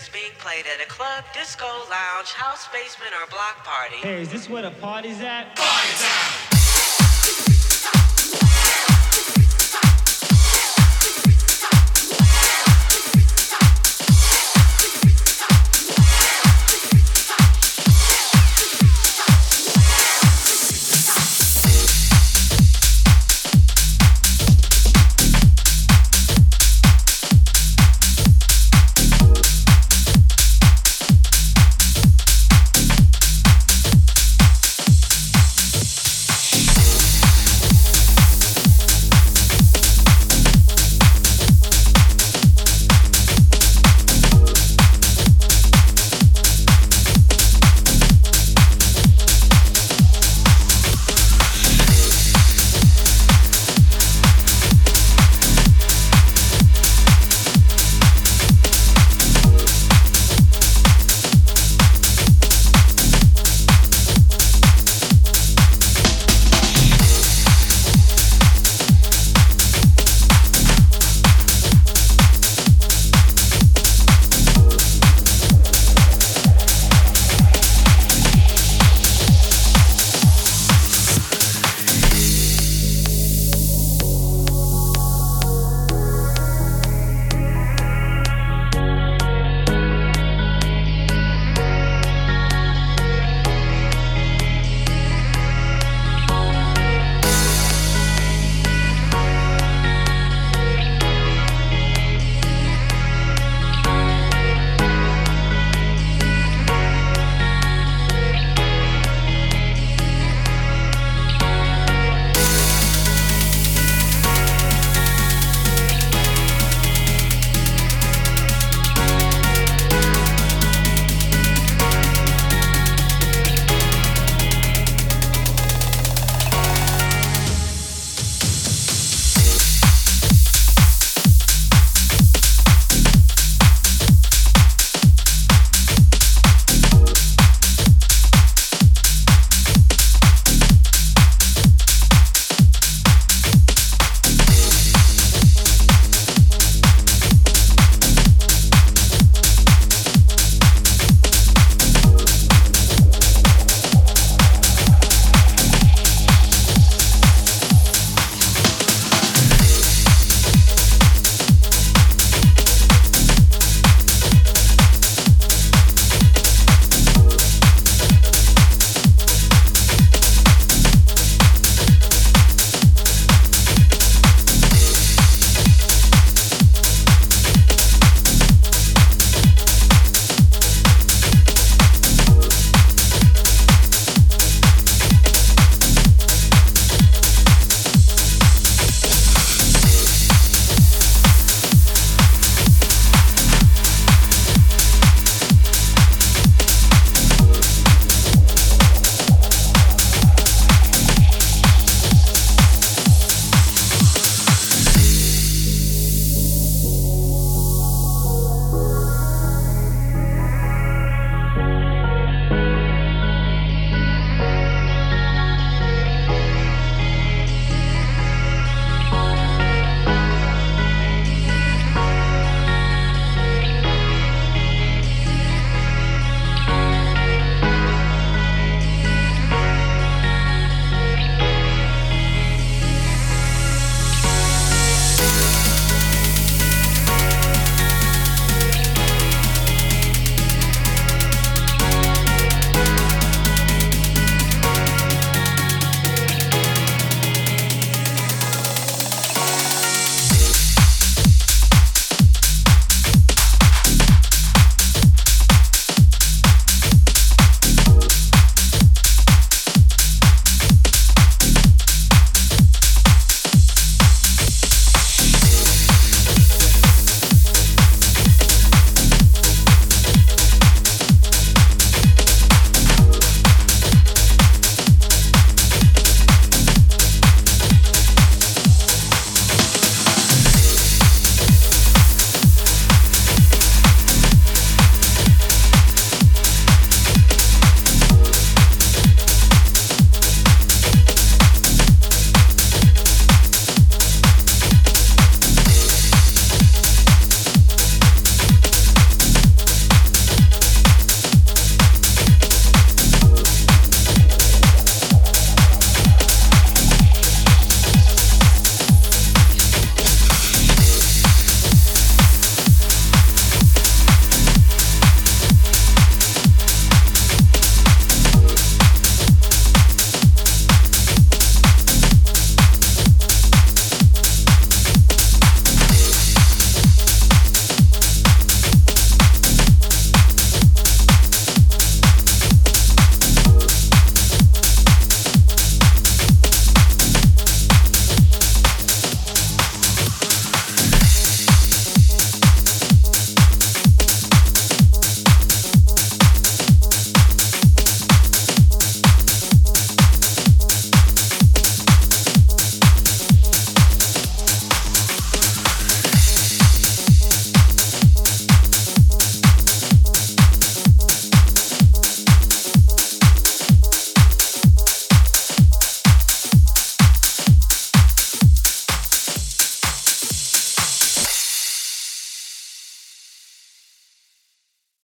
Is being played at a club, disco, lounge, house, basement, or block party. Hey, is this where the party's at? Party time!